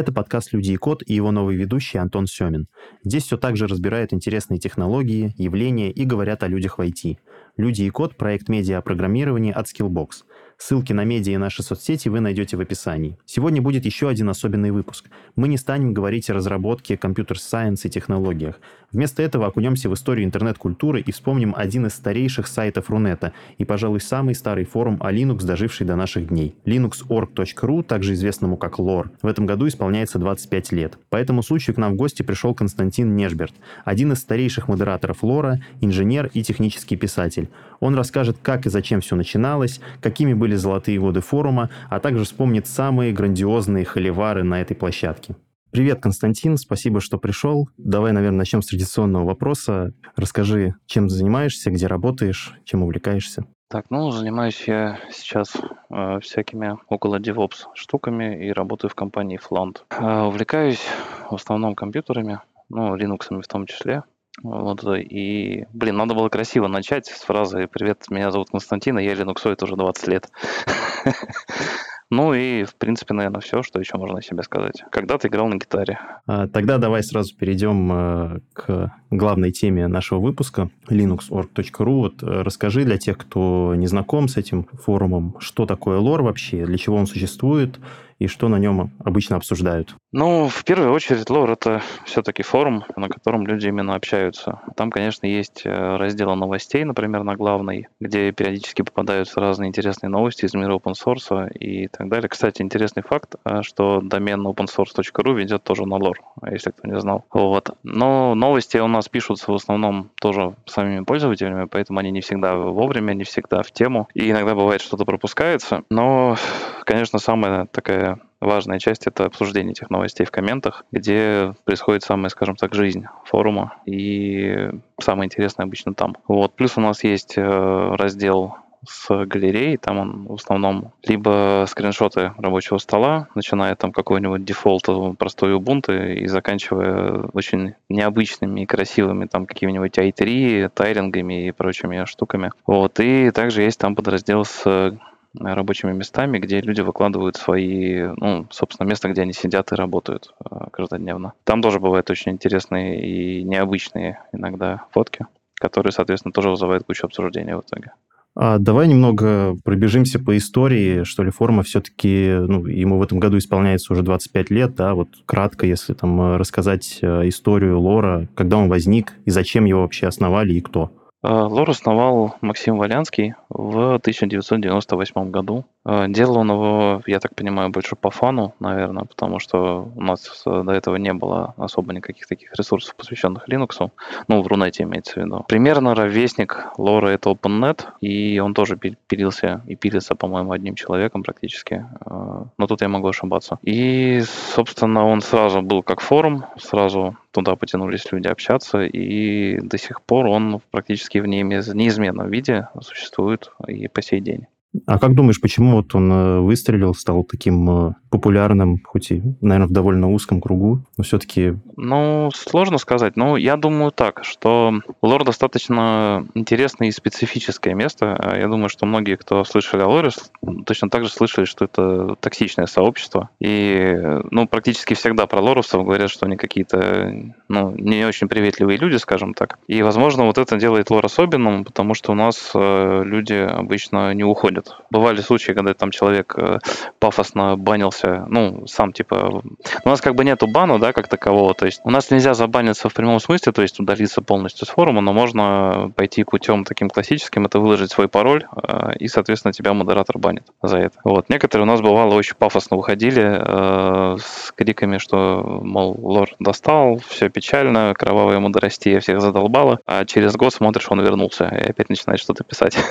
Это подкаст «Люди и код» и его новый ведущий Антон Семин. Здесь все так же разбирают интересные технологии, явления и говорят о людях в IT. «Люди и код» — проект медиа о программировании от Skillbox — Ссылки на медиа и наши соцсети вы найдете в описании. Сегодня будет еще один особенный выпуск. Мы не станем говорить о разработке, компьютер-сайенс и технологиях. Вместо этого окунемся в историю интернет-культуры и вспомним один из старейших сайтов Рунета и, пожалуй, самый старый форум о Linux, доживший до наших дней. linuxorg.ru, также известному как Lore. В этом году исполняется 25 лет. По этому случаю к нам в гости пришел Константин Нежберт, один из старейших модераторов Лора, инженер и технический писатель. Он расскажет, как и зачем все начиналось, какими были золотые годы форума, а также вспомнит самые грандиозные холивары на этой площадке. Привет, Константин, спасибо, что пришел. Давай, наверное, начнем с традиционного вопроса. Расскажи, чем занимаешься, где работаешь, чем увлекаешься. Так, ну, занимаюсь я сейчас э, всякими около DevOps штуками и работаю в компании Flant. Э, увлекаюсь в основном компьютерами, ну, Linux в том числе. Вот, и, блин, надо было красиво начать с фразы «Привет, меня зовут Константин, и я линуксоид уже 20 лет». Ну и, в принципе, наверное, все, что еще можно о себе сказать. Когда ты играл на гитаре? А, тогда давай сразу перейдем э, к главной теме нашего выпуска linuxorg.ru. Вот э, расскажи для тех, кто не знаком с этим форумом, что такое лор вообще, для чего он существует, и что на нем обычно обсуждают? Ну, в первую очередь, лор — это все-таки форум, на котором люди именно общаются. Там, конечно, есть э, разделы новостей, например, на главной, где периодически попадаются разные интересные новости из мира open source и так далее. Кстати, интересный факт, э, что домен opensource.ru ведет тоже на лор, если кто не знал. Вот. Но новости у нас пишутся в основном тоже самими пользователями, поэтому они не всегда вовремя, не всегда в тему. И иногда бывает что-то пропускается. Но, конечно, самая такая важная часть — это обсуждение этих новостей в комментах, где происходит самая, скажем так, жизнь форума, и самое интересное обычно там. Вот. Плюс у нас есть э, раздел с галереей, там он в основном либо скриншоты рабочего стола, начиная там какой-нибудь дефолт простой Ubuntu и заканчивая очень необычными и красивыми там какими-нибудь i3, тайрингами и прочими штуками. Вот. И также есть там подраздел с рабочими местами, где люди выкладывают свои, ну, собственно, место, где они сидят и работают э, каждодневно. Там тоже бывают очень интересные и необычные иногда фотки, которые, соответственно, тоже вызывают кучу обсуждений в итоге. А давай немного пробежимся по истории, что ли, форума все-таки, ну, ему в этом году исполняется уже 25 лет, да, вот кратко, если там э, рассказать э, историю Лора, когда он возник и зачем его вообще основали и кто. Э, лор основал Максим Валянский в 1998 году. Э, делал он его, я так понимаю, больше по фану, наверное, потому что у нас до этого не было особо никаких таких ресурсов, посвященных Linux. Ну, в Рунете имеется в виду. Примерно ровесник Лора — это OpenNet, и он тоже пилился и пилится, по-моему, одним человеком практически. Э, но тут я могу ошибаться. И, собственно, он сразу был как форум, сразу туда потянулись люди общаться, и до сих пор он практически в неизменном виде существует и по сей день. А как думаешь, почему вот он э, выстрелил, стал таким э, популярным, хоть и, наверное, в довольно узком кругу, но все-таки... Ну, сложно сказать. Но я думаю так, что лор достаточно интересное и специфическое место. А я думаю, что многие, кто слышали о лоре, точно так же слышали, что это токсичное сообщество. И, ну, практически всегда про лоровцев говорят, что они какие-то, ну, не очень приветливые люди, скажем так. И, возможно, вот это делает лор особенным, потому что у нас э, люди обычно не уходят происходит. Бывали случаи, когда там человек э, пафосно банился, ну, сам типа... У нас как бы нету бана, да, как такового, то есть у нас нельзя забаниться в прямом смысле, то есть удалиться полностью с форума, но можно пойти путем таким классическим, это выложить свой пароль, э, и, соответственно, тебя модератор банит за это. Вот. Некоторые у нас бывало очень пафосно выходили э, с криками, что, мол, лор достал, все печально, кровавая мудростия всех задолбала, а через год смотришь, он вернулся и опять начинает что-то писать.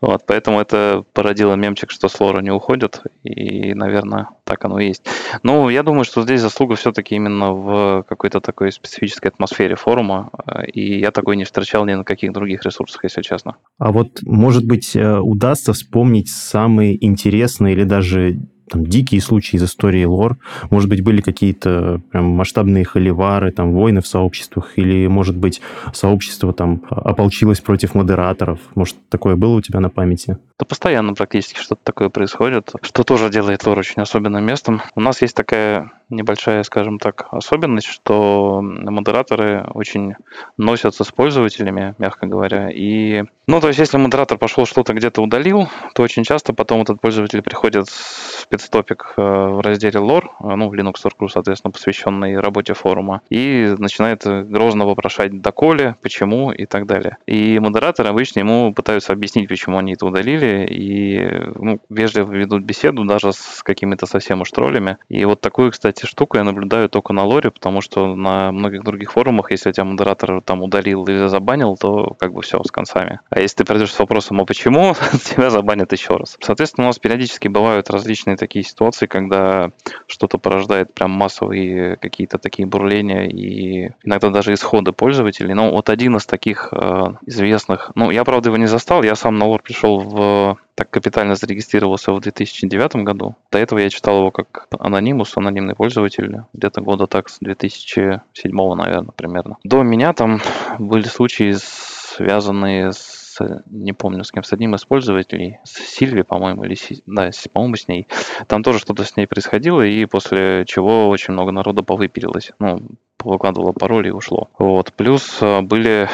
Вот, поэтому это породило мемчик, что с лора не уходят, и, наверное, так оно и есть. Ну, я думаю, что здесь заслуга все-таки именно в какой-то такой специфической атмосфере форума, и я такой не встречал ни на каких других ресурсах, если честно. А вот, может быть, э, удастся вспомнить самые интересные или даже там, дикие случаи из истории лор? Может быть, были какие-то прям масштабные холивары, там, войны в сообществах? Или, может быть, сообщество там ополчилось против модераторов? Может, такое было у тебя на памяти? Да постоянно практически что-то такое происходит, что тоже делает лор очень особенным местом. У нас есть такая небольшая, скажем так, особенность, что модераторы очень носятся с пользователями, мягко говоря. И, ну, то есть, если модератор пошел что-то где-то удалил, то очень часто потом этот пользователь приходит в спецтопик э, в разделе lore, э, ну, в Linux Circle, соответственно, посвященный работе форума, и начинает грозно вопрошать доколе, почему и так далее. И модераторы обычно ему пытаются объяснить, почему они это удалили, и ну, вежливо ведут беседу даже с какими-то совсем уж троллями. И вот такую, кстати, штуку я наблюдаю только на лоре, потому что на многих других форумах, если тебя модератор там удалил или забанил, то как бы все с концами. А если ты придешь с вопросом, а почему, тебя забанят еще раз. Соответственно, у нас периодически бывают различные такие ситуации, когда что-то порождает прям массовые какие-то такие бурления и иногда даже исходы пользователей. Но вот один из таких э, известных, ну, я, правда, его не застал, я сам на лор пришел в так капитально зарегистрировался в 2009 году. До этого я читал его как анонимус, анонимный пользователь, где-то года так с 2007, наверное, примерно. До меня там были случаи, связанные с, не помню, с кем, с одним из пользователей, с Сильви, по-моему, или, да, по-моему, с ней. Там тоже что-то с ней происходило, и после чего очень много народа повыпилилось. Ну, выкладывало пароли и ушло. Вот. Плюс э, были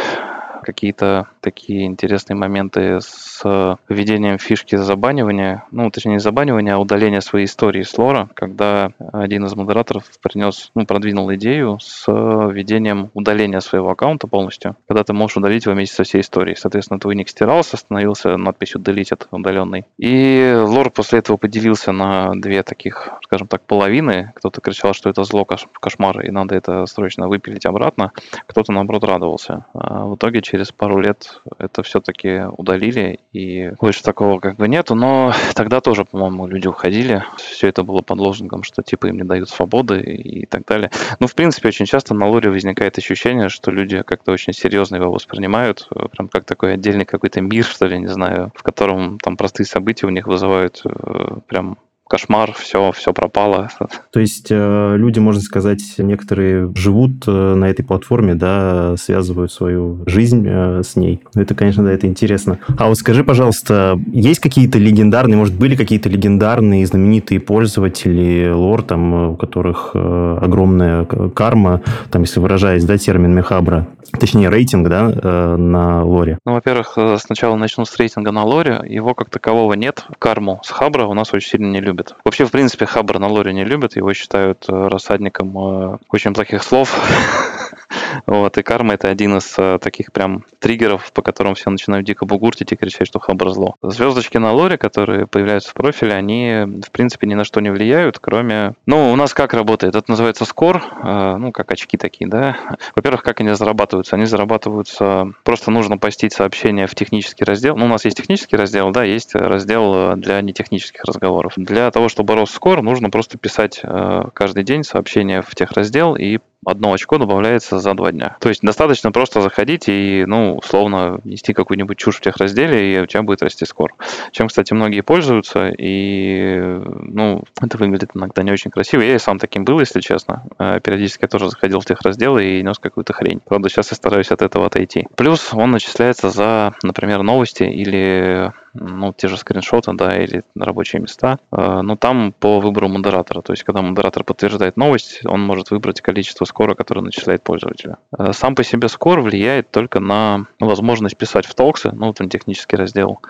какие-то такие интересные моменты с введением фишки забанивания, ну, точнее, не забанивания, а удаления своей истории с лора, когда один из модераторов принес, ну, продвинул идею с введением удаления своего аккаунта полностью, когда ты можешь удалить его вместе со всей историей. Соответственно, твой ник стирался, становился надписью «Deleted» удаленный. И лор после этого поделился на две таких, скажем так, половины. Кто-то кричал, что это зло, кошмар, и надо это срочно выпилить обратно. Кто-то, наоборот, радовался. А в итоге через через пару лет это все-таки удалили, и больше такого как бы нету, но тогда тоже, по-моему, люди уходили, все это было под лозунгом, что типа им не дают свободы и так далее. Ну, в принципе, очень часто на лоре возникает ощущение, что люди как-то очень серьезно его воспринимают, прям как такой отдельный какой-то мир, что ли, не знаю, в котором там простые события у них вызывают э, прям кошмар, все, все пропало. То есть э, люди, можно сказать, некоторые живут э, на этой платформе, да, связывают свою жизнь э, с ней. Ну, это, конечно, да, это интересно. А вот скажи, пожалуйста, есть какие-то легендарные, может, были какие-то легендарные, знаменитые пользователи лор, там, у которых огромная карма, там, если выражаясь, да, термин Мехабра, точнее, рейтинг, да, на лоре? Ну, во-первых, сначала начну с рейтинга на лоре. Его как такового нет. Карму с Хабра у нас очень сильно не любят. Вообще, в принципе, Хабр на лоре не любят, его считают э, рассадником э, очень плохих слов. Вот, и карма это один из э, таких прям триггеров, по которым все начинают дико бугуртить и кричать, что Хабр зло. Звездочки на лоре, которые появляются в профиле, они, в принципе, ни на что не влияют, кроме... Ну, у нас как работает? Это называется скор, ну, как очки такие, да. Во-первых, как они зарабатываются? Они зарабатываются... Просто нужно постить сообщение в технический раздел. Ну, у нас есть технический раздел, да, есть раздел для нетехнических разговоров. Для того, чтобы рос скор, нужно просто писать э, каждый день сообщение в техраздел и одно очко добавляется за два дня. То есть достаточно просто заходить и, ну, условно, нести какую-нибудь чушь в тех разделе, и у тебя будет расти скор. Чем, кстати, многие пользуются, и, ну, это выглядит иногда не очень красиво. Я и сам таким был, если честно. Э, периодически я тоже заходил в тех разделы и нес какую-то хрень. Правда, сейчас я стараюсь от этого отойти. Плюс он начисляется за, например, новости или ну, те же скриншоты, да, или рабочие места, э, но там по выбору модератора. То есть, когда модератор подтверждает новость, он может выбрать количество скора, которое начисляет пользователя. Э, сам по себе скор влияет только на возможность писать в толксы, ну, там технический раздел,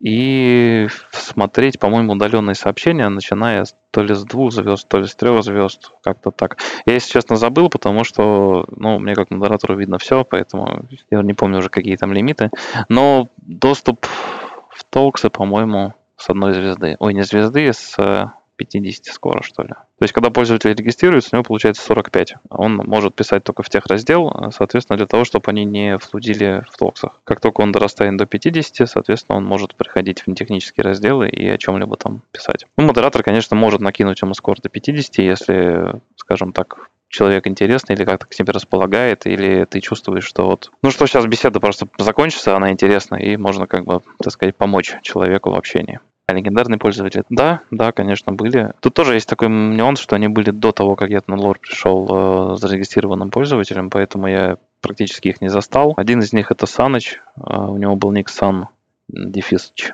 и смотреть, по-моему, удаленные сообщения, начиная то ли с двух звезд, то ли с трех звезд, как-то так. Я, если честно, забыл, потому что, ну, мне как модератору видно все, поэтому я не помню уже, какие там лимиты. Но доступ в Толксы, по-моему, с одной звезды. Ой, не звезды, с 50 скоро, что ли. То есть, когда пользователь регистрируется, у него получается 45. Он может писать только в тех раздел, соответственно, для того, чтобы они не флудили в токсах. Как только он дорастает до 50, соответственно, он может приходить в технические разделы и о чем-либо там писать. Ну, модератор, конечно, может накинуть ему скор до 50, если, скажем так, человек интересный или как-то к тебе располагает, или ты чувствуешь, что вот, ну что сейчас беседа просто закончится, она интересна, и можно как бы, так сказать, помочь человеку в общении. А легендарные пользователи? Да, да, конечно, были. Тут тоже есть такой нюанс, что они были до того, как я на лор пришел э, зарегистрированным пользователем, поэтому я практически их не застал. Один из них это Саныч, э, у него был ник Сан, Дефисыч.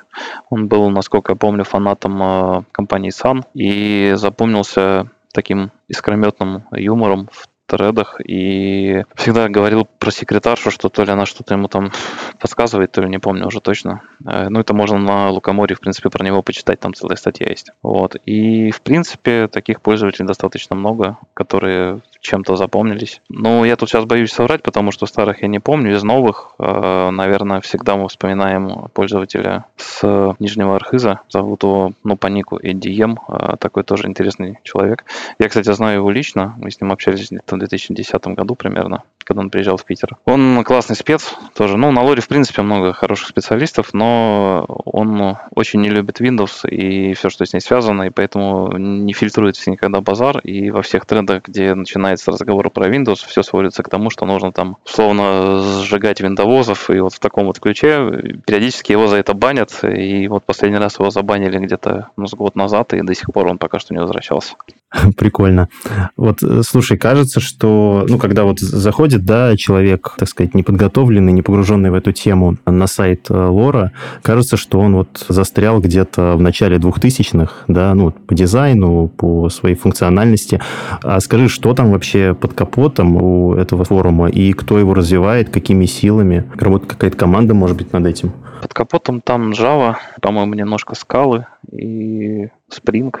Он был, насколько я помню, фанатом э, компании Sun и запомнился таким искрометным юмором в тредах и всегда говорил про секретаршу, что то ли она что-то ему там подсказывает, то ли не помню уже точно. Э, ну, это можно на Лукоморе, в принципе, про него почитать, там целая статья есть. Вот. И, в принципе, таких пользователей достаточно много, которые чем-то запомнились. Ну, я тут сейчас боюсь соврать, потому что старых я не помню. Из новых, э, наверное, всегда мы вспоминаем пользователя с Нижнего Архиза. Зовут его, ну, по нику EDM. Э, такой тоже интересный человек. Я, кстати, знаю его лично. Мы с ним общались где-то в 2010 году примерно, когда он приезжал в Питер. Он классный спец тоже. Ну, на лоре, в принципе, много хороших специалистов, но он очень не любит Windows и все, что с ней связано, и поэтому не фильтруется никогда базар. И во всех трендах, где начинает начинается разговор про Windows, все сводится к тому, что нужно там условно сжигать виндовозов, и вот в таком вот ключе периодически его за это банят, и вот последний раз его забанили где-то ну, с год назад, и до сих пор он пока что не возвращался. Прикольно. Вот, э, слушай, кажется, что, ну, когда вот заходит, да, человек, так сказать, неподготовленный, не погруженный в эту тему на сайт э, Лора, кажется, что он вот застрял где-то в начале 2000-х, да, ну, по дизайну, по своей функциональности. А скажи, что там вообще под капотом у этого форума, и кто его развивает, какими силами? Работает какая-то команда, может быть, над этим? Под капотом там Java, по-моему, немножко скалы и Spring,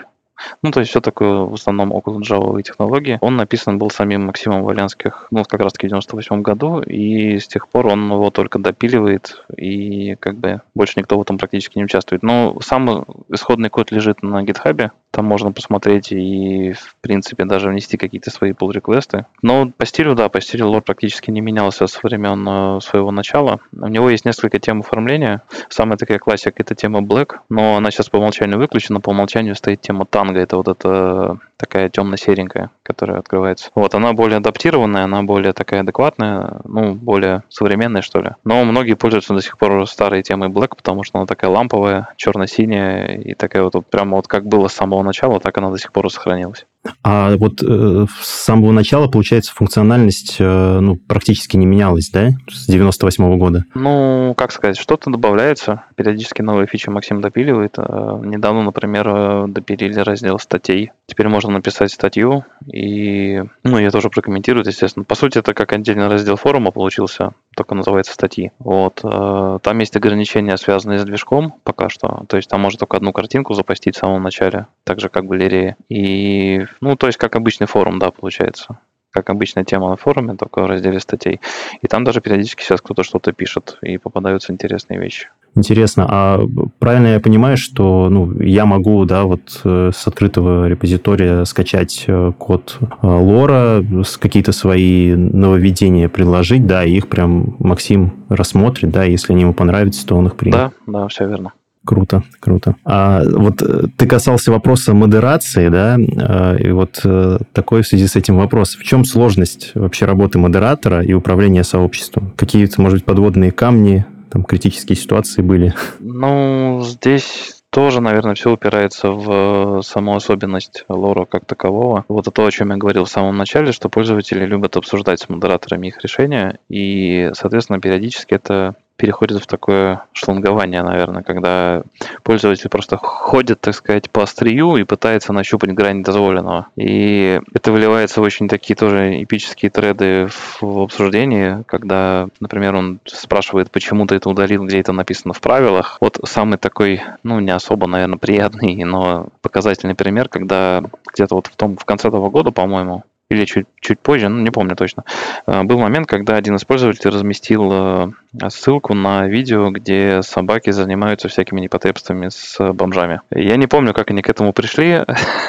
ну, то есть все такое в основном около джавовой технологии. Он написан был самим Максимом Валянских, ну, как раз-таки в 98 году, и с тех пор он его только допиливает, и как бы больше никто в этом практически не участвует. Но сам исходный код лежит на гитхабе, там можно посмотреть и, в принципе, даже внести какие-то свои pull реквесты Но по стилю, да, по стилю лор практически не менялся со времен э, своего начала. У него есть несколько тем оформления. Самая такая классика — это тема Black, но она сейчас по умолчанию выключена. По умолчанию стоит тема Tango. Это вот эта такая темно-серенькая, которая открывается. Вот, она более адаптированная, она более такая адекватная, ну, более современная, что ли. Но многие пользуются до сих пор старой темой Black, потому что она такая ламповая, черно-синяя и такая вот, вот прямо вот как было с самого начала, так она до сих пор и сохранилась. А вот э, с самого начала, получается, функциональность э, ну, практически не менялась, да, с 98 -го года? Ну, как сказать, что-то добавляется. Периодически новые фичи Максим допиливает. Э, недавно, например, э, допилили раздел статей. Теперь можно написать статью, и ну, я тоже прокомментирую, естественно. По сути, это как отдельный раздел форума получился, только называется статьи. Вот. Э, там есть ограничения, связанные с движком пока что. То есть там можно только одну картинку запустить в самом начале, так же как в галерее. И ну, то есть, как обычный форум, да, получается. Как обычная тема на форуме, только в разделе статей. И там даже периодически сейчас кто-то что-то пишет, и попадаются интересные вещи. Интересно, а правильно я понимаю, что ну, я могу да, вот э, с открытого репозитория скачать э, код э, лора, какие-то свои нововведения предложить, да, и их прям Максим рассмотрит, да, если они ему понравятся, то он их примет. Да, да, все верно. Круто, круто. А вот э, ты касался вопроса модерации, да, а, и вот э, такой в связи с этим вопрос. В чем сложность вообще работы модератора и управления сообществом? Какие-то, может быть, подводные камни, там, критические ситуации были? Ну, здесь тоже, наверное, все упирается в саму особенность лора как такового. Вот это то, о чем я говорил в самом начале, что пользователи любят обсуждать с модераторами их решения, и, соответственно, периодически это переходит в такое шлангование, наверное, когда пользователь просто ходит, так сказать, по острию и пытается нащупать грань дозволенного. И это выливается в очень такие тоже эпические треды в обсуждении, когда, например, он спрашивает, почему ты это удалил, где это написано в правилах. Вот самый такой, ну, не особо, наверное, приятный, но показательный пример, когда где-то вот в том, в конце того года, по-моему, или чуть, чуть позже, ну, не помню точно, э, был момент, когда один из пользователей разместил э, ссылку на видео, где собаки занимаются всякими непотребствами с бомжами. Я не помню, как они к этому пришли,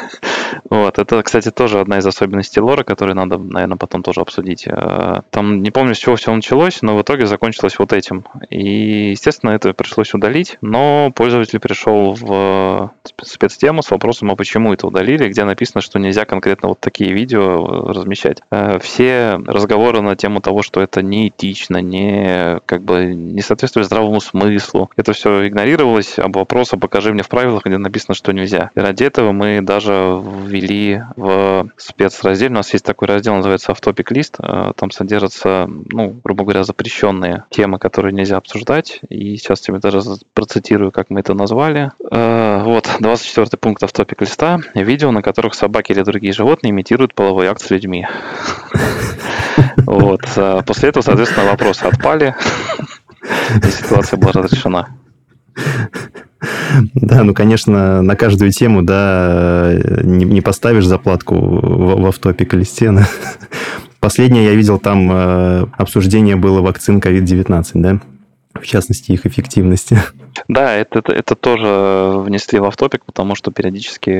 Вот, это, кстати, тоже одна из особенностей лора, которую надо, наверное, потом тоже обсудить. Э, там не помню, с чего все началось, но в итоге закончилось вот этим. И, естественно, это пришлось удалить, но пользователь пришел в спецтему с вопросом, а почему это удалили, где написано, что нельзя конкретно вот такие видео размещать. Э, все разговоры на тему того, что это неэтично, не, как бы, не соответствует здравому смыслу, это все игнорировалось, а вопрос, а покажи мне в правилах, где написано, что нельзя. И ради этого мы даже ввели в спецраздел, у нас есть такой раздел, называется Автопик лист, э, там содержатся, ну, грубо говоря, запрещенные темы, которые нельзя обсуждать, и сейчас тебе даже процитирую, как мы это назвали. Э, вот, 24 пункт автопик листа. Видео, на которых собаки или другие животные имитируют половой акт с людьми. Вот. Э, после этого, соответственно, вопросы отпали, и ситуация была разрешена. Да, ну, конечно, на каждую тему, да, не, не поставишь заплатку в, в автопик листе. Последнее я видел, там э, обсуждение было вакцин COVID-19, да? В частности, их эффективности. Да, это, это, это тоже внесли в автопик, потому что периодически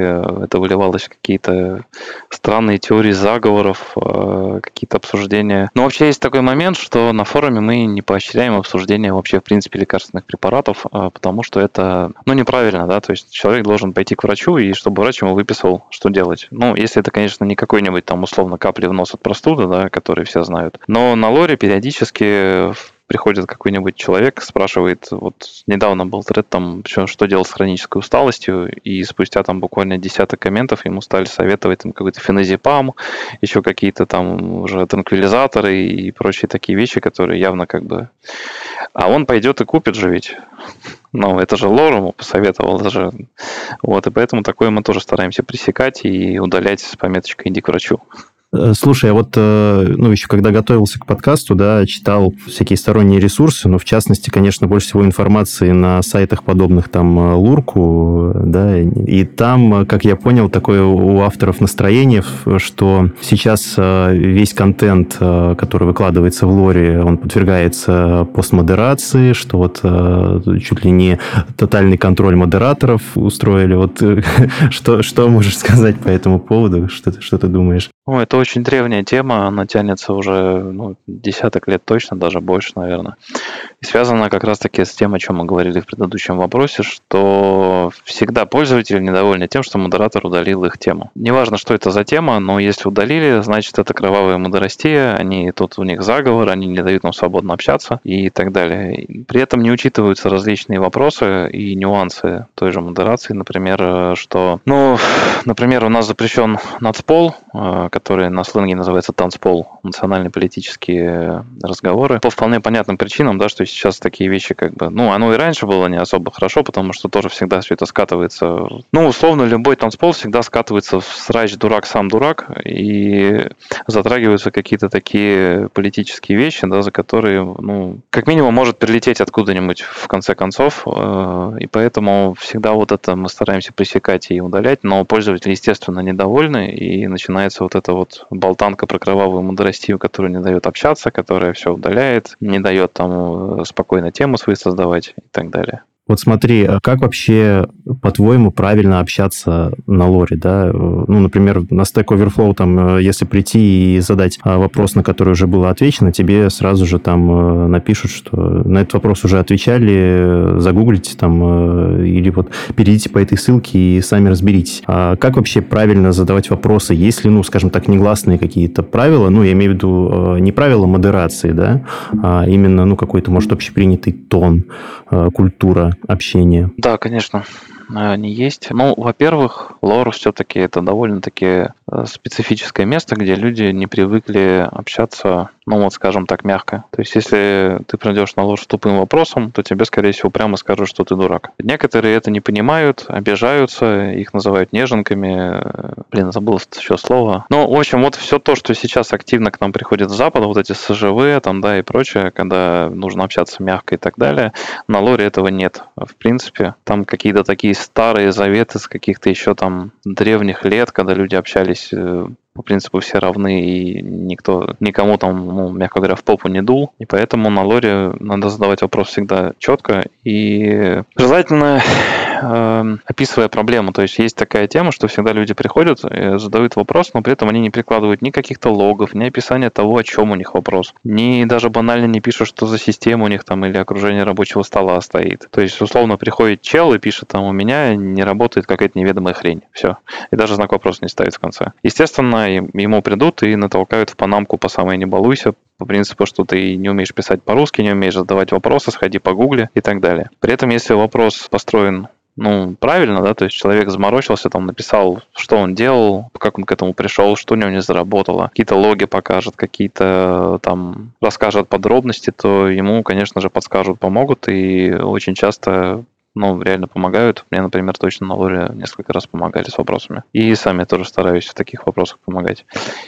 это выливалось в какие-то странные теории заговоров, э, какие-то обсуждения. Но вообще есть такой момент, что на форуме мы не поощряем обсуждение вообще в принципе лекарственных препаратов, э, потому что это ну, неправильно, да, то есть человек должен пойти к врачу, и чтобы врач ему выписал, что делать. Ну, если это, конечно, не какой-нибудь там условно капли в нос от простуды, да, которые все знают. Но на лоре периодически приходит какой-нибудь человек, спрашивает, вот недавно был тред там, что, что делать с хронической усталостью, и спустя там буквально десяток комментов ему стали советовать там какой-то феназепам, еще какие-то там уже транквилизаторы и прочие такие вещи, которые явно как бы... А он пойдет и купит же ведь. Ну, это же Лор ему посоветовал даже. Вот, и поэтому такое мы тоже стараемся пресекать и удалять с пометочкой «иди к врачу». Э, слушай, а вот, э, ну, еще когда готовился к подкасту, да, читал всякие сторонние ресурсы, но в частности, конечно, больше всего информации на сайтах подобных там э, Лурку, да, и там, как я понял, такое у авторов настроение, что сейчас весь контент, который выкладывается в Лоре, он подвергается постмодерации, что вот чуть ли не тотальный контроль модераторов устроили. Вот что, что можешь сказать по этому поводу? Что, что ты думаешь? Ну, это очень древняя тема, она тянется уже ну, десяток лет точно, даже больше, наверное. И связана как раз-таки с тем, о чем мы говорили в предыдущем вопросе, что всегда пользователи недовольны тем, что модератор удалил их тему. Неважно, что это за тема, но если удалили, значит, это кровавые модерастия, они тут у них заговор, они не дают нам свободно общаться и так далее. При этом не учитываются различные вопросы и нюансы той же модерации, например, что, ну, например, у нас запрещен нацпол, э, который на сленге называется танцпол, национальные политические разговоры, по вполне понятным причинам, да, что сейчас такие вещи как бы, ну, оно и раньше было не особо хорошо, потому что тоже всегда все это скатывается, ну, условно, любой танцпол всегда скатывается в срач дурак, сам дурак, и затрагиваются какие-то такие политические вещи, да, за которые, ну, как минимум может прилететь откуда-нибудь в конце концов, э, и поэтому всегда вот это мы стараемся пресекать и удалять, но пользователи, естественно, недовольны, и начинается вот это это болтанка про кровавую мудростию, которая не дает общаться, которая все удаляет, не дает там э, спокойно тему свои создавать и так далее. Вот смотри, а как вообще, по-твоему, правильно общаться на лоре, да? Ну, например, на Stack Overflow, там, э, если прийти и задать а, вопрос, на который уже было отвечено, тебе сразу же там э, напишут, что на этот вопрос уже отвечали, загуглите там, э, или вот перейдите по этой ссылке и сами разберитесь. А как вообще правильно задавать вопросы? Есть ли, ну, скажем так, негласные какие-то правила? Ну, я имею в виду не правила модерации, да, а именно, ну, какой-то, может, общепринятый тон, культура общения? Да, конечно они есть. Ну, во-первых, лор все-таки это довольно-таки э, специфическое место, где люди не привыкли общаться ну вот скажем так, мягко. То есть, если ты придешь на ложь с тупым вопросом, то тебе, скорее всего, прямо скажут, что ты дурак. Некоторые это не понимают, обижаются, их называют неженками. Блин, забыл еще слово. Ну, в общем, вот все то, что сейчас активно к нам приходит с Запада, вот эти СЖВ там, да, и прочее, когда нужно общаться мягко и так далее, на лоре этого нет. В принципе, там какие-то такие старые заветы с каких-то еще там древних лет, когда люди общались э, по принципу все равны, и никто, никому там, ну, мягко говоря, в попу не дул. И поэтому на лоре надо задавать вопрос всегда четко и желательно э, описывая проблему. То есть есть такая тема, что всегда люди приходят, э, задают вопрос, но при этом они не прикладывают ни каких-то логов, ни описания того, о чем у них вопрос. Ни даже банально не пишут, что за система у них там или окружение рабочего стола стоит. То есть, условно, приходит чел и пишет там, у меня не работает какая-то неведомая хрень. Все. И даже знак вопроса не ставит в конце. Естественно, ему придут и натолкают в панамку по самой не балуйся, по принципу, что ты не умеешь писать по-русски, не умеешь задавать вопросы, сходи по гугле и так далее. При этом, если вопрос построен ну, правильно, да, то есть человек заморочился, там, написал, что он делал, как он к этому пришел, что у него не заработало, какие-то логи покажет, какие-то там расскажет подробности, то ему, конечно же, подскажут, помогут, и очень часто ну, реально помогают. Мне, например, точно на лоре несколько раз помогали с вопросами. И сами тоже стараюсь в таких вопросах помогать.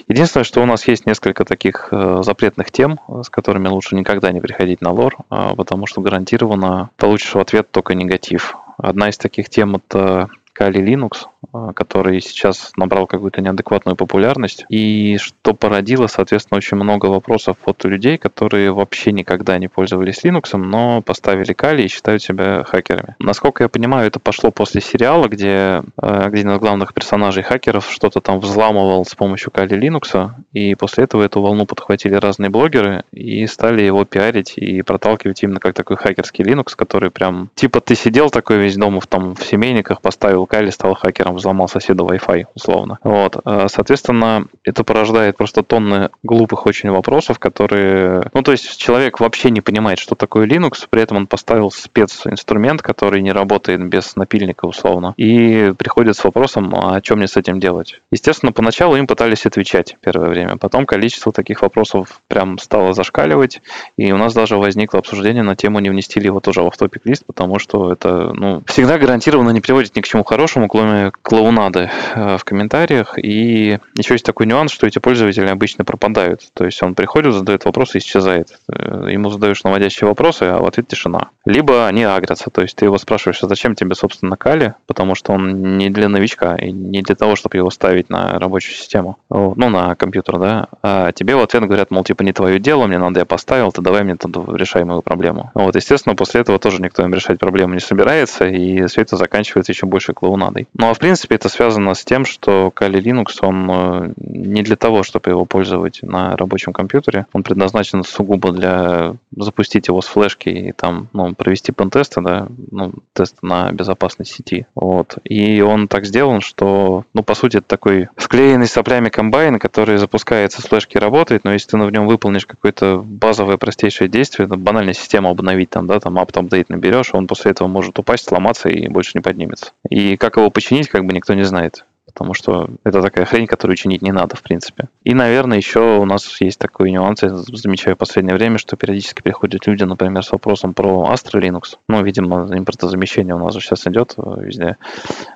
Единственное, что у нас есть несколько таких э, запретных тем, с которыми лучше никогда не приходить на лор, а, потому что гарантированно получишь в ответ только негатив. Одна из таких тем это Kali Linux, а, который сейчас набрал какую-то неадекватную популярность, и что породило, соответственно, очень много вопросов от людей, которые вообще никогда не пользовались Linux, но поставили Kali и считают себя хакерами. Насколько я понимаю, это пошло после сериала, где а, один из главных персонажей хакеров что-то там взламывал с помощью Kali Linux, и после этого эту волну подхватили разные блогеры и стали его пиарить и проталкивать именно как такой хакерский Linux, который прям, типа ты сидел такой весь дома в, там, в семейниках, поставил Кали, стал хакером, взломал соседа Wi-Fi, условно. Вот. Э, соответственно, это порождает просто тонны глупых очень вопросов, которые... Ну, то есть человек вообще не понимает, что такое Linux, при этом он поставил специнструмент, который не работает без напильника, условно, и приходит с вопросом, а что мне с этим делать? Естественно, поначалу им пытались отвечать первое время, потом количество таких вопросов прям стало зашкаливать, и у нас даже возникло обсуждение на тему, не внести ли его тоже в автопик-лист, потому что это, ну, всегда гарантированно не приводит ни к чему хорошему, хорошему, кроме клоунады э, в комментариях. И еще есть такой нюанс, что эти пользователи обычно пропадают. То есть он приходит, задает вопросы и исчезает. Э, ему задаешь наводящие вопросы, а в ответ тишина. Либо они агрятся. То есть ты его спрашиваешь, а зачем тебе, собственно, Кали? Потому что он не для новичка и не для того, чтобы его ставить на рабочую систему. Ну, на компьютер, да. А тебе в ответ говорят, мол, типа, не твое дело, мне надо, я поставил, ты давай мне тут решай мою проблему. Вот, естественно, после этого тоже никто им решать проблему не собирается, и все это заканчивается еще больше клоун клоунадой. Ну а в принципе это связано с тем, что Kali Linux, он э, не для того, чтобы его пользовать на рабочем компьютере. Он предназначен сугубо для запустить его с флешки и там ну, провести пентесты, да, ну, тест на безопасность сети. Вот. И он так сделан, что, ну, по сути, это такой склеенный соплями комбайн, который запускается с флешки и работает, но если ты в нем выполнишь какое-то базовое простейшее действие, это банальная система обновить там, да, там apt-update наберешь, он после этого может упасть, сломаться и больше не поднимется. И как его починить, как бы никто не знает потому что это такая хрень, которую чинить не надо, в принципе. И, наверное, еще у нас есть такой нюанс, я замечаю в последнее время, что периодически приходят люди, например, с вопросом про Astra Linux. Ну, видимо, импортозамещение у нас же сейчас идет э, везде.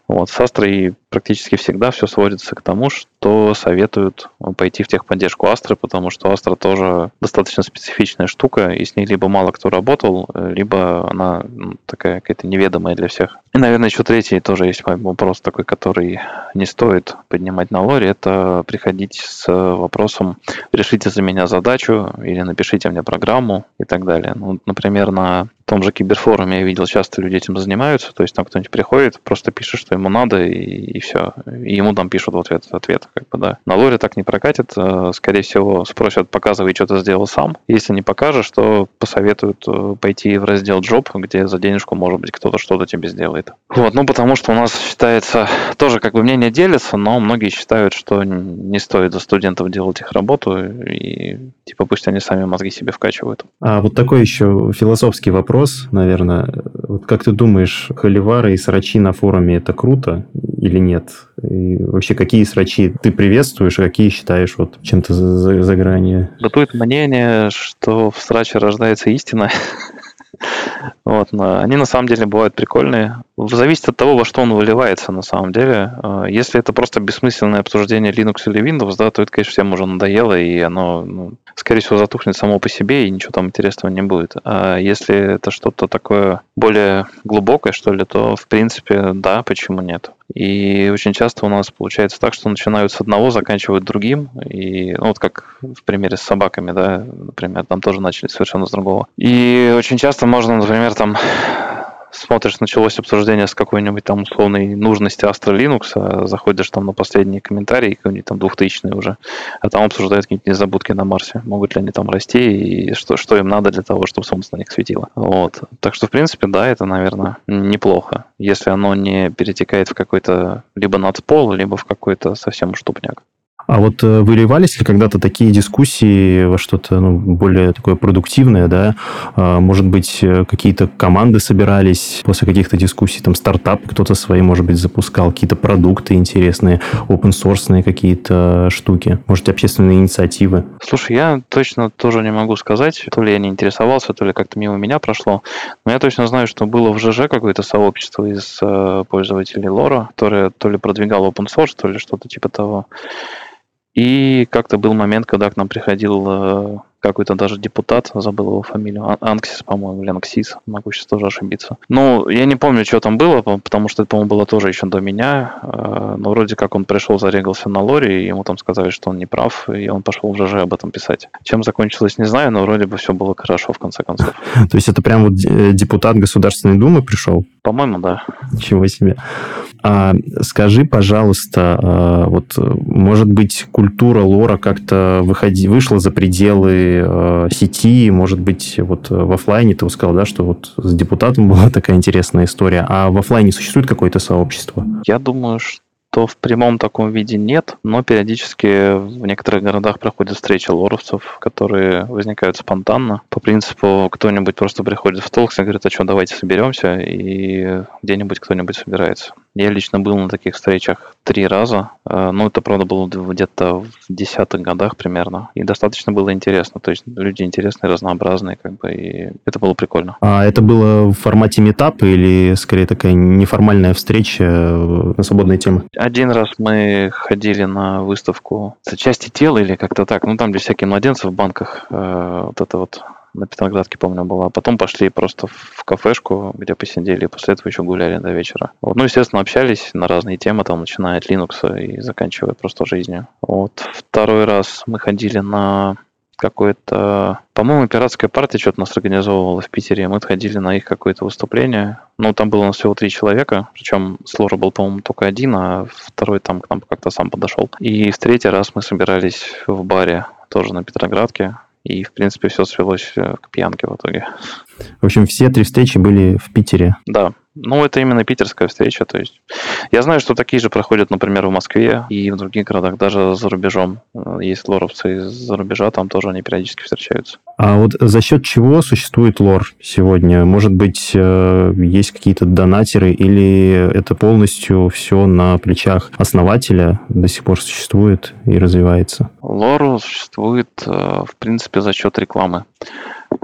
Вот, с Astra практически всегда все сводится к тому, что советуют пойти в техподдержку Astra, потому что Astra тоже достаточно специфичная штука, и с ней либо мало кто работал, либо она такая какая-то неведомая для всех. И, наверное, еще третий тоже есть вопрос такой, который не стоит поднимать на лоре, это приходить с вопросом «решите за меня задачу» или «напишите мне программу» и так далее. Ну, например, на том же киберфоруме я видел, часто люди этим занимаются, то есть там кто-нибудь приходит, просто пишет, что ему надо, и, и все. И ему там пишут в ответ, ответ как бы, да. На лоре так не прокатит, э, скорее всего, спросят, показывай, что ты сделал сам. Если не покажешь, то посоветуют э, пойти в раздел Job, где за денежку, может быть, кто-то что-то тебе сделает. Вот, ну, потому что у нас считается, тоже как бы мнение делится, но многие считают, что не стоит за студентов делать их работу, и типа пусть они сами мозги себе вкачивают. А вот такой еще философский вопрос вопрос, наверное. Вот как ты думаешь, холивары и срачи на форуме это круто или нет? И вообще, какие срачи ты приветствуешь, а какие считаешь вот чем-то за, за, за гранью? Бытует мнение, что в сраче рождается истина. Вот, они на самом деле бывают прикольные. Зависит от того, во что он выливается на самом деле. А, если это просто бессмысленное обсуждение Linux или Windows, да, то это, конечно, всем уже надоело, и оно ну, скорее всего, затухнет само по себе, и ничего там интересного не будет. А если это что-то такое более глубокое, что ли, то, в принципе, да, почему нет? И очень часто у нас получается так, что начинают с одного, заканчивают другим. И ну, вот как в примере с собаками, да, например, там тоже начали совершенно с другого. И очень часто можно, например, там смотришь, началось обсуждение с какой-нибудь там условной нужности Astra Linux, а заходишь там на последние комментарии, какие-нибудь там двухтысячные уже, а там обсуждают какие-нибудь незабудки на Марсе. Могут ли они там расти и что, что им надо для того, чтобы солнце на них светило. Вот. Так что, в принципе, да, это, наверное, неплохо, если оно не перетекает в какой-то либо надпол, либо в какой-то совсем штупняк. А вот э, выливались ли когда-то такие дискуссии во что-то ну, более такое продуктивное, да? А, может быть, э, какие-то команды собирались после каких-то дискуссий, там стартап кто-то свои, может быть, запускал, какие-то продукты интересные, open source какие-то штуки, может, общественные инициативы? Слушай, я точно тоже не могу сказать, то ли я не интересовался, то ли как-то мимо меня прошло, но я точно знаю, что было в ЖЖ какое-то сообщество из э, пользователей Лора, которое то ли продвигало open source, то ли что-то типа того. И как-то был момент, когда к нам приходил э, какой-то даже депутат, забыл его фамилию, Анксис, по-моему, или Анксис, могу сейчас тоже ошибиться. Ну, я не помню, что там было, потому что это, по-моему, было тоже еще до меня, э, но вроде как он пришел, зарегался на лоре, и ему там сказали, что он не прав, и он пошел в ЖЖ об этом писать. Чем закончилось, не знаю, но вроде бы все было хорошо в конце концов. То есть это прям вот э, депутат Государственной Думы пришел? По-моему, да. Ничего себе. А, скажи, пожалуйста, а, вот, может быть, культура лора как-то выходи, вышла за пределы а, сети, может быть, вот в офлайне ты сказал, да, что вот с депутатом была такая интересная история, а в офлайне существует какое-то сообщество? Я думаю, что то в прямом таком виде нет, но периодически в некоторых городах проходят встречи лоровцев, которые возникают спонтанно. По принципу, кто-нибудь просто приходит в толк и говорит, а что, давайте соберемся, и где-нибудь кто-нибудь собирается. Я лично был на таких встречах три раза. Э, ну, это, правда, было где-то в десятых годах примерно. И достаточно было интересно. То есть люди интересные, разнообразные, как бы, и это было прикольно. А это было в формате метапа или, скорее, такая неформальная встреча э, на свободные темы? Один раз мы ходили на выставку части тела или как-то так. Ну, там, где всякие младенцы в банках. Э, вот это вот на Петроградке, помню, была. Потом пошли просто в кафешку, где посидели, и после этого еще гуляли до вечера. Вот. Ну, естественно, общались на разные темы, там, начиная от Linux и заканчивая просто жизнью. Вот. Второй раз мы ходили на какое-то... По-моему, пиратская партия что-то нас организовывала в Питере. Мы ходили на их какое-то выступление. Ну, там было у нас всего три человека. Причем Слора был, по-моему, только один, а второй там к нам как-то сам подошел. И в третий раз мы собирались в баре тоже на Петроградке. И, в принципе, все свелось э, к пьянке в итоге. В общем, все три встречи были в Питере. Да. Ну, это именно питерская встреча. То есть я знаю, что такие же проходят, например, в Москве и в других городах, даже за рубежом. Э, есть лоровцы из-за рубежа, там тоже они периодически встречаются. А вот за счет чего существует лор сегодня? Может быть, э, есть какие-то донатеры или это полностью все на плечах основателя до сих пор существует и развивается? Лор существует, э, в принципе, за счет рекламы.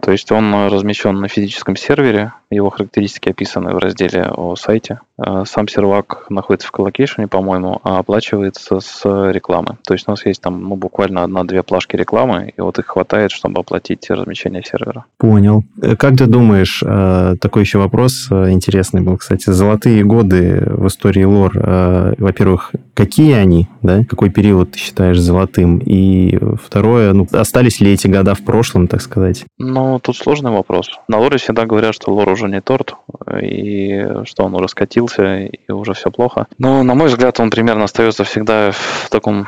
То есть он размещен на физическом сервере, его характеристики описаны в разделе о сайте. Э, сам сервак находится в коллокейшене, по-моему, а оплачивается с рекламы. То есть у нас есть там ну, буквально одна-две плашки рекламы, и вот их хватает, чтобы оплатить размещение сервера. Понял. Э, как ты думаешь, э, такой еще вопрос интересный был, кстати, золотые годы в истории лор, во-первых, какие они, да, какой период ты считаешь золотым, и второе, ну, остались ли эти года в прошлом, так сказать? Ну, тут сложный вопрос. На лоре всегда говорят, что лор уже не торт, и что он уже скатился, и уже все плохо. Но, на мой взгляд, он примерно остается всегда в таком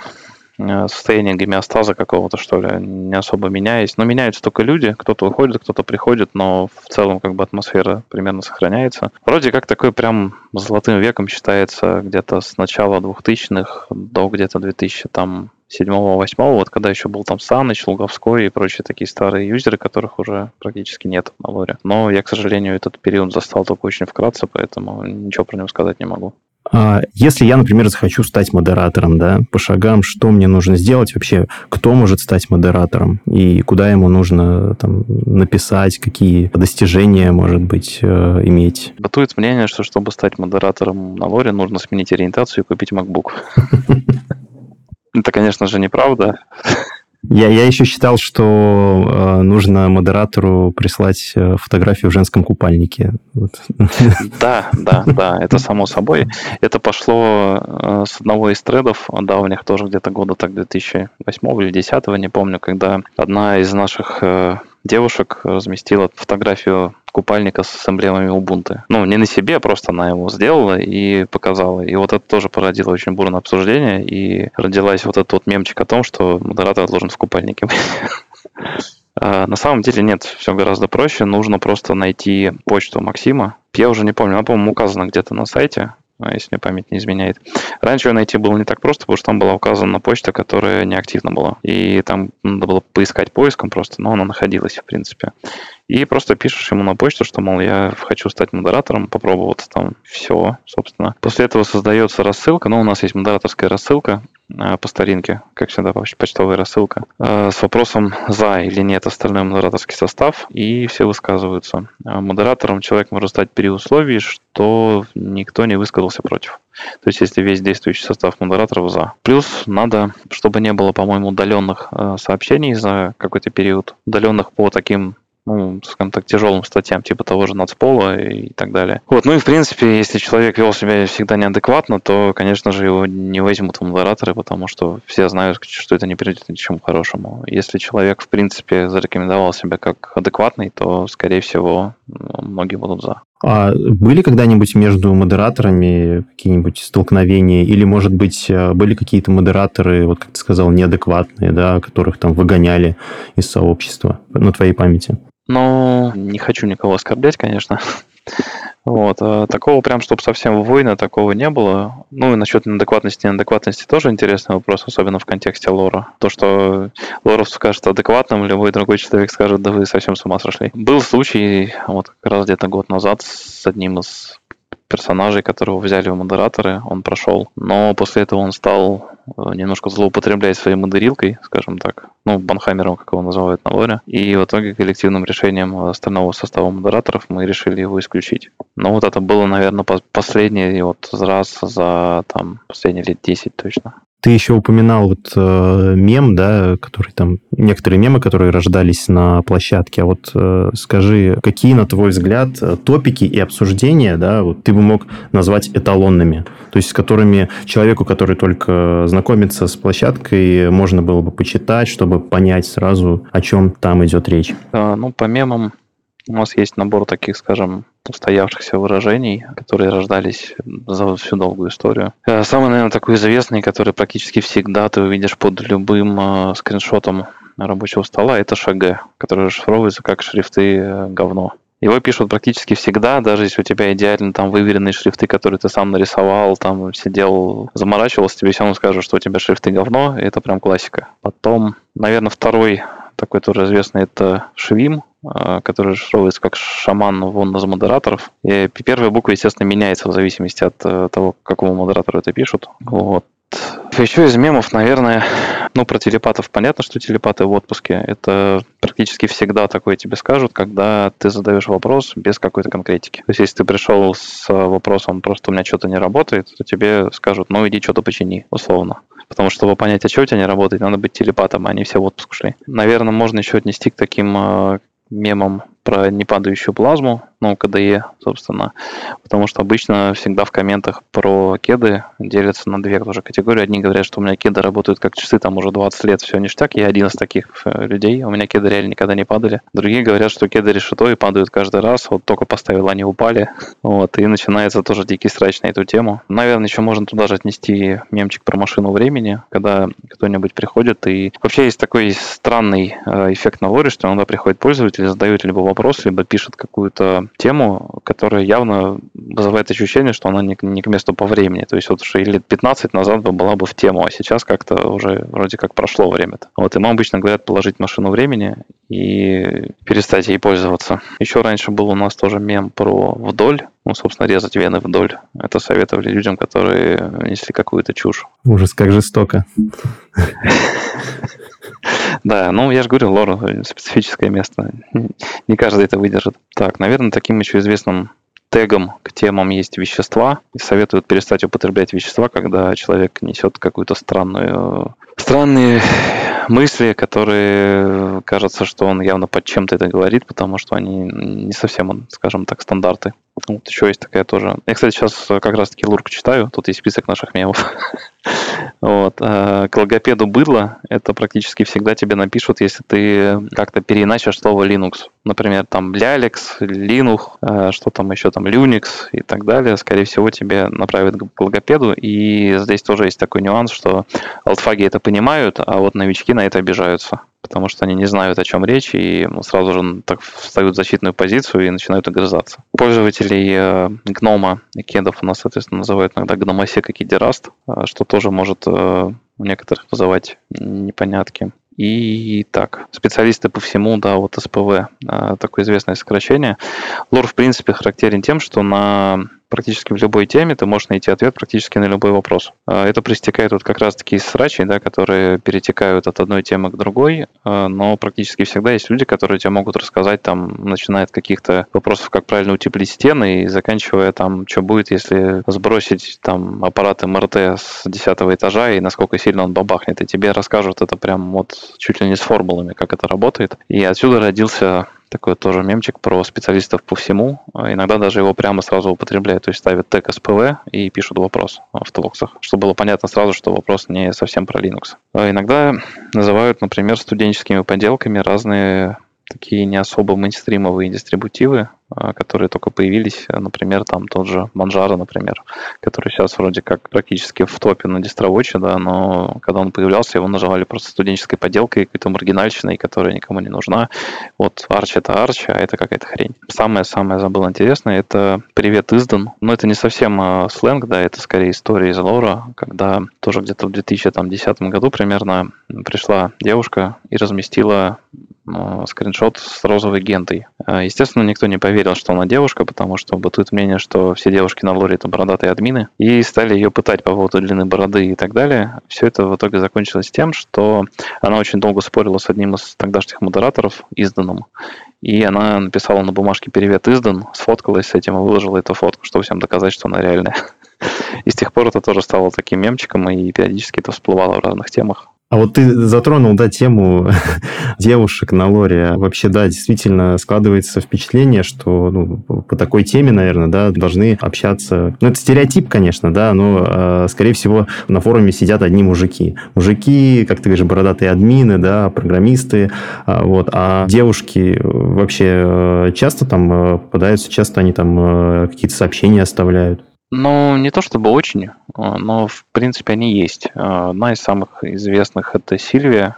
э, состоянии гомеостаза какого-то, что ли, не особо меняясь. Но меняются только люди, кто-то уходит, кто-то приходит, но в целом как бы атмосфера примерно сохраняется. Вроде как такой прям золотым веком считается где-то с начала 2000-х до где-то 2000 там седьмого, восьмого, вот когда еще был там Саныч, Луговской и прочие такие старые юзеры, которых уже практически нет на лоре. Но я, к сожалению, этот период застал только очень вкратце, поэтому ничего про него сказать не могу. А если я, например, захочу стать модератором, да, по шагам, что мне нужно сделать вообще? Кто может стать модератором? И куда ему нужно там, написать? Какие достижения, может быть, э, иметь? Бытует мнение, что чтобы стать модератором на лоре, нужно сменить ориентацию и купить MacBook. Это, конечно же, неправда. Я, я еще считал, что э, нужно модератору прислать э, фотографию в женском купальнике. Вот. Да, да, да, это само собой. Это пошло э, с одного из тредов давних, тоже где-то года так 2008 или 2010, не помню, когда одна из наших э, девушек разместила фотографию купальника с эмблемами Ubuntu. Ну, не на себе, просто она его сделала и показала. И вот это тоже породило очень бурное обсуждение, и родилась вот этот вот мемчик о том, что модератор должен в купальнике быть. А, на самом деле нет, все гораздо проще. Нужно просто найти почту Максима. Я уже не помню, она, по-моему, указана где-то на сайте. А, если мне память не изменяет. Раньше ее найти было не так просто, потому что там была указана почта, которая неактивна была. И там надо было поискать поиском просто, но она находилась, в принципе. И просто пишешь ему на почту, что, мол, я хочу стать модератором, попробовать там все, собственно. После этого создается рассылка, но у нас есть модераторская рассылка, э, по старинке, как всегда, почтовая рассылка, э, с вопросом за или нет остальной модераторский состав, и все высказываются. А модератором человек может стать при условии, что никто не высказался против. То есть, если весь действующий состав модераторов за. Плюс надо, чтобы не было, по-моему, удаленных э, сообщений за какой-то период, удаленных по таким ну, скажем так, тяжелым статьям, типа того же нацпола и так далее. Вот, ну и в принципе, если человек вел себя всегда неадекватно, то, конечно же, его не возьмут в модераторы, потому что все знают, что это не приведет ни к чему хорошему. Если человек, в принципе, зарекомендовал себя как адекватный, то, скорее всего, многие будут за. А были когда-нибудь между модераторами какие-нибудь столкновения? Или, может быть, э, были какие-то модераторы, вот как ты сказал, неадекватные, да, которых там выгоняли из сообщества на твоей памяти? Ну, не хочу никого оскорблять, конечно. Вот. А такого прям, чтобы совсем войны, такого не было. Ну и насчет неадекватности и неадекватности тоже интересный вопрос, особенно в контексте лора. То, что лоров скажет адекватным, любой другой человек скажет, да вы совсем с ума сошли. Был случай, вот как раз где-то год назад с одним из персонажей, которого взяли в модераторы, он прошел. Но после этого он стал э, немножко злоупотреблять своей модерилкой, скажем так, ну, банхаммером, как его называют на лоре. И в итоге коллективным решением остального состава модераторов мы решили его исключить. Но вот это было, наверное, последний вот раз за там последние лет 10 точно. Ты еще упоминал вот э, мем, да, который там некоторые мемы, которые рождались на площадке. А вот э, скажи, какие, на твой взгляд, э, топики и обсуждения, да, вот ты бы мог назвать эталонными, то есть с которыми человеку, который только знакомится с площадкой, можно было бы почитать, чтобы понять сразу, о чем там идет речь. А, ну, по мемам у нас есть набор таких, скажем, устоявшихся выражений, которые рождались за всю долгую историю. Э, самый, наверное, такой известный, который практически всегда ты увидишь под любым э, скриншотом рабочего стола, это ШГ, который расшифровывается как шрифты э, говно. Его пишут практически всегда, даже если у тебя идеально там выверенные шрифты, которые ты сам нарисовал, там сидел, заморачивался, тебе все равно скажут, что у тебя шрифты говно, и это прям классика. Потом, наверное, второй такой тоже известный, это Швим, который расшифровывается как шаман вон из модераторов. И первая буква, естественно, меняется в зависимости от э, того, какому модератору это пишут. Вот. Еще из мемов, наверное, ну, про телепатов понятно, что телепаты в отпуске. Это практически всегда такое тебе скажут, когда ты задаешь вопрос без какой-то конкретики. То есть, если ты пришел с вопросом, просто у меня что-то не работает, то тебе скажут, ну, иди что-то почини, условно. Потому что, чтобы понять, а что у тебя не работает, надо быть телепатом, а они все в отпуск ушли. Наверное, можно еще отнести к таким э, мемам про непадающую плазму, ну, КДЕ, собственно, потому что обычно всегда в комментах про кеды делятся на две тоже категории. Одни говорят, что у меня кеды работают как часы, там уже 20 лет, все ништяк, я один из таких э, людей, у меня кеды реально никогда не падали. Другие говорят, что кеды решето и падают каждый раз, вот только поставил, они упали, вот, и начинается тоже дикий срач на эту тему. Наверное, еще можно туда же отнести мемчик про машину времени, когда кто-нибудь приходит, и вообще есть такой странный э, эффект на лоре, что иногда приходит пользователь, задает либо вопрос, либо пишет какую-то тему, которая явно вызывает ощущение, что она не, не к месту по времени. То есть вот уже лет 15 назад бы была бы в тему, а сейчас как-то уже вроде как прошло время-то. Вот, и нам обычно говорят положить машину времени и перестать ей пользоваться. Еще раньше был у нас тоже мем про вдоль, ну, собственно, резать вены вдоль. Это советовали людям, которые несли какую-то чушь. Ужас, как жестоко. Да, ну я же говорю, лор специфическое место. Не каждый это выдержит. Так, наверное, таким еще известным тегом к темам есть вещества. И советуют перестать употреблять вещества, когда человек несет какую-то странную странные мысли, которые кажется, что он явно под чем-то это говорит, потому что они не совсем, скажем так, стандарты. Вот еще есть такая тоже. Я, кстати, сейчас как раз-таки Лурк читаю, тут есть список наших мемов. Вот. А, к логопеду быдло это практически всегда тебе напишут, если ты как-то переиначишь слово Linux. Например, там Lalix, Linux, а, что там еще там, Lunix и так далее. Скорее всего, тебе направят к логопеду. И здесь тоже есть такой нюанс, что алтфаги это понимают, а вот новички на это обижаются потому что они не знают, о чем речь, и сразу же так встают в защитную позицию и начинают огрызаться. Пользователей э, гнома и кедов у нас, соответственно, называют иногда гномосек и кедераст, э, что тоже может э, у некоторых вызывать непонятки. И так, специалисты по всему, да, вот СПВ, такое известное сокращение. Лор, в принципе, характерен тем, что на практически в любой теме ты можешь найти ответ практически на любой вопрос. А, это проистекает вот как раз-таки из срачей, да, которые перетекают от одной темы к другой, а, но практически всегда есть люди, которые тебе могут рассказать, там, начиная от каких-то вопросов, как правильно утеплить стены, и заканчивая там, что будет, если сбросить там аппарат МРТ с 10 этажа, и насколько сильно он бабахнет, и тебе расскажут это прям вот чуть ли не с формулами, как это работает. И отсюда родился такой тоже мемчик про специалистов по всему. А иногда даже его прямо сразу употребляют, то есть ставят тег СПВ и пишут вопрос в твоксах, чтобы было понятно сразу, что вопрос не совсем про Linux. А иногда называют, например, студенческими поделками разные такие не особо мейнстримовые дистрибутивы, которые только появились, например, там тот же Manjaro, например, который сейчас вроде как практически в топе на дистровоче, да, но когда он появлялся, его называли просто студенческой поделкой, какой-то маргинальщиной, которая никому не нужна. Вот Arch это Arch, а это какая-то хрень. Самое-самое забыл интересное, это «Привет, издан». Но это не совсем а, сленг, да, это скорее история из лора, когда тоже где-то в 2010 году примерно пришла девушка и разместила а, скриншот с розовой гентой. Естественно, никто не поверил поверил, что она девушка, потому что бытует мнение, что все девушки на лоре это бородатые админы, и стали ее пытать по поводу длины бороды и так далее. Все это в итоге закончилось тем, что она очень долго спорила с одним из тогдашних модераторов, изданным, и она написала на бумажке «Привет, издан», сфоткалась с этим и выложила эту фотку, чтобы всем доказать, что она реальная. И с тех пор это тоже стало таким мемчиком, и периодически это всплывало в разных темах. А вот ты затронул, да, тему девушек на лоре. Вообще, да, действительно складывается впечатление, что ну, по такой теме, наверное, да, должны общаться... Ну, это стереотип, конечно, да, но, э, скорее всего, на форуме сидят одни мужики. Мужики, как ты говоришь, бородатые админы, да, программисты, э, вот. А девушки вообще э, часто там э, попадаются, часто они там э, какие-то сообщения оставляют. Ну, не то чтобы очень, а, но в принципе они есть. А, одна из самых известных это Сильвия.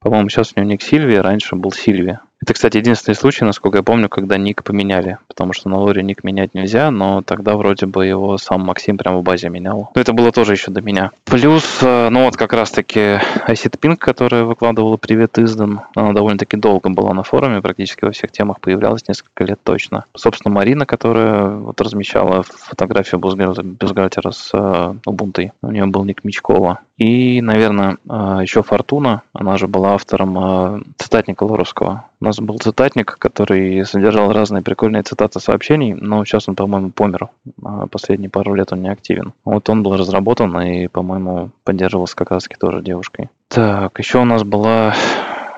По-моему, сейчас у нее ник Сильвия, раньше был Сильвия. Это, кстати, единственный случай, насколько я помню, когда ник поменяли, потому что на лоре ник менять нельзя, но тогда вроде бы его сам Максим прямо в базе менял. Но это было тоже еще до меня. Плюс, э, ну вот как раз-таки Acid Pink, которая выкладывала «Привет, издан», она довольно-таки долго была на форуме, практически во всех темах появлялась несколько лет точно. Собственно, Марина, которая вот размещала фотографию бюстгальтера с э, Ubuntu, у нее был ник Мичкова. И, наверное, э, еще Фортуна, она же была автором цитатника Лоровского. У нас был цитатник, который содержал разные прикольные цитаты сообщений, но сейчас он, по-моему, помер. А последние пару лет он не активен. Вот он был разработан и, по-моему, поддерживался как раз-таки тоже девушкой. Так, еще у нас была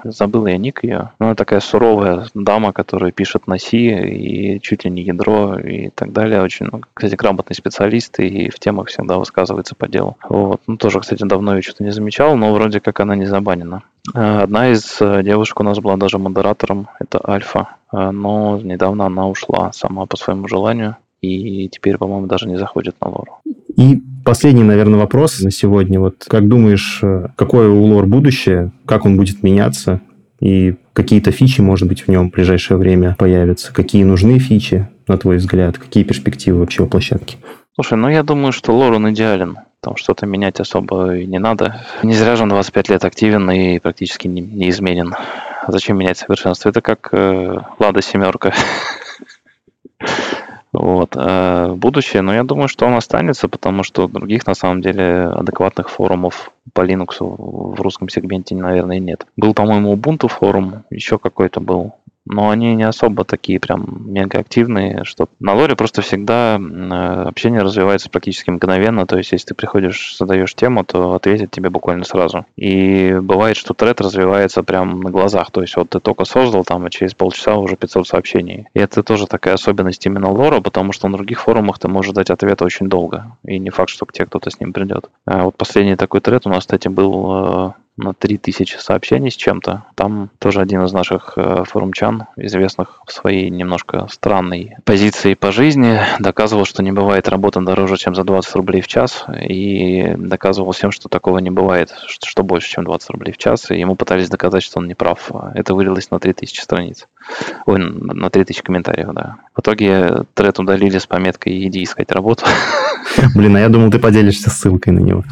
забыл я ник ее. Ну, она такая суровая дама, которая пишет на Си и чуть ли не ядро и так далее. Очень, ну, кстати, грамотный специалист и в темах всегда высказывается по делу. Вот. Ну, тоже, кстати, давно ее что-то не замечал, но вроде как она не забанена. А, одна из э, девушек у нас была даже модератором, это Альфа, а, но недавно она ушла сама по своему желанию и теперь, по-моему, даже не заходит на лору. И последний, наверное, вопрос на сегодня. Вот как думаешь, э, какое у лор будущее, как он будет меняться, и какие-то фичи, может быть, в нем в ближайшее время появятся? Какие нужны фичи, на твой взгляд? Какие перспективы вообще у площадки? Слушай, ну я думаю, что лор он идеален. Там что-то менять особо и не надо. Не зря же он 25 лет активен и практически не, не изменен. Зачем менять совершенство? Это как э, Лада семерка. Вот. А будущее, но ну, я думаю, что он останется, потому что других, на самом деле, адекватных форумов по Linux в русском сегменте, наверное, нет. Был, по-моему, Ubuntu форум, еще какой-то был. Но они не особо такие прям мега активные, что на лоре просто всегда э, общение развивается практически мгновенно, то есть если ты приходишь, задаешь тему, то ответят тебе буквально сразу. И бывает, что тред развивается прям на глазах, то есть вот ты только создал там, и через полчаса уже 500 сообщений. И это тоже такая особенность именно лора, потому что на других форумах ты можешь дать ответ очень долго, и не факт, что к тебе кто-то с ним придет. А вот последний такой тред у нас, кстати, был э, на 3000 сообщений с чем-то. Там тоже один из наших э, форумчан, известных в своей немножко странной позиции по жизни, доказывал, что не бывает работа дороже, чем за 20 рублей в час, и доказывал всем, что такого не бывает, что больше, чем 20 рублей в час, и ему пытались доказать, что он не прав. Это вылилось на 3000 страниц. Ой, на 3000 комментариев, да. В итоге тред удалили с пометкой «Иди искать работу». Блин, а я думал, ты поделишься ссылкой на него.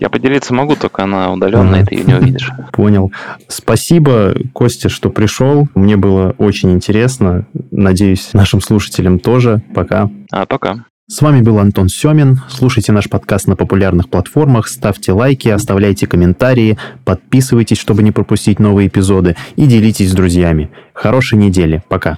Я поделиться могу, только она удаленная, ага. ты ее не увидишь. Понял. Спасибо, Костя, что пришел. Мне было очень интересно. Надеюсь, нашим слушателям тоже. Пока. А, пока. С вами был Антон Семин. Слушайте наш подкаст на популярных платформах, ставьте лайки, оставляйте комментарии, подписывайтесь, чтобы не пропустить новые эпизоды и делитесь с друзьями. Хорошей недели. Пока.